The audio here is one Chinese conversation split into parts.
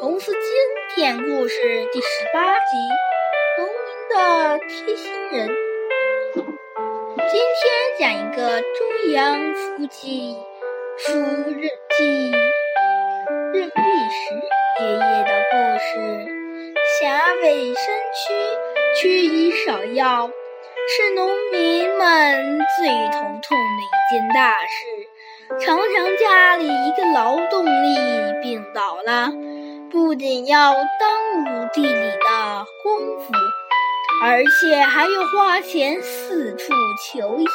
红色经典故事》第十八集《农民的贴心人》。今天讲一个中央书记夫日记任弼时爷爷的故事。陕北山区缺医少药，是农民们最头痛的一件大事。常常家里一个劳动力病倒了，不仅要耽误地里的功夫，而且还要花钱四处求医。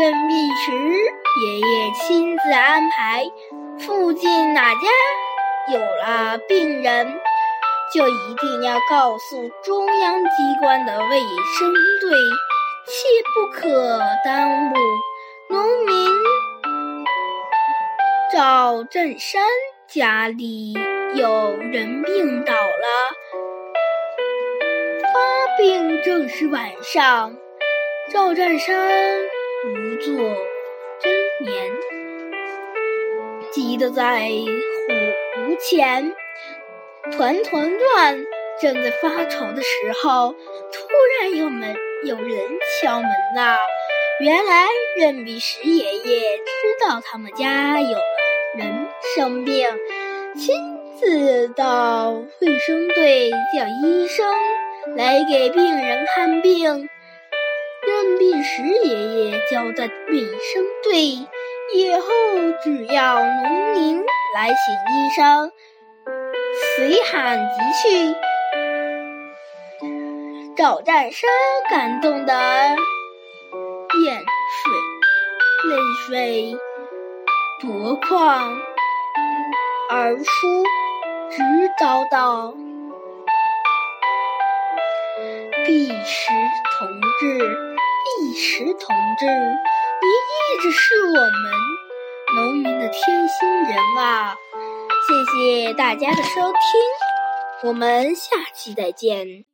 任弼时爷爷亲自安排，附近哪家有了病人，就一定要告诉中央机关的卫生队，切不可耽误农民。赵振山家里有人病倒了，发病正是晚上。赵占山无作真眠，急得在火炉前团团转。正在发愁的时候，突然有门有人敲门了。原来任弼时爷爷知道他们家有。人生病，亲自到卫生队叫医生来给病人看病。任弼时爷爷交代卫生队，以后只要农民来请医生，随喊即去。赵占山感动的眼水泪水。夺眶而出，直叨道：“弼时同志，弼时同志，你一直是我们农民的贴心人啊！谢谢大家的收听，我们下期再见。”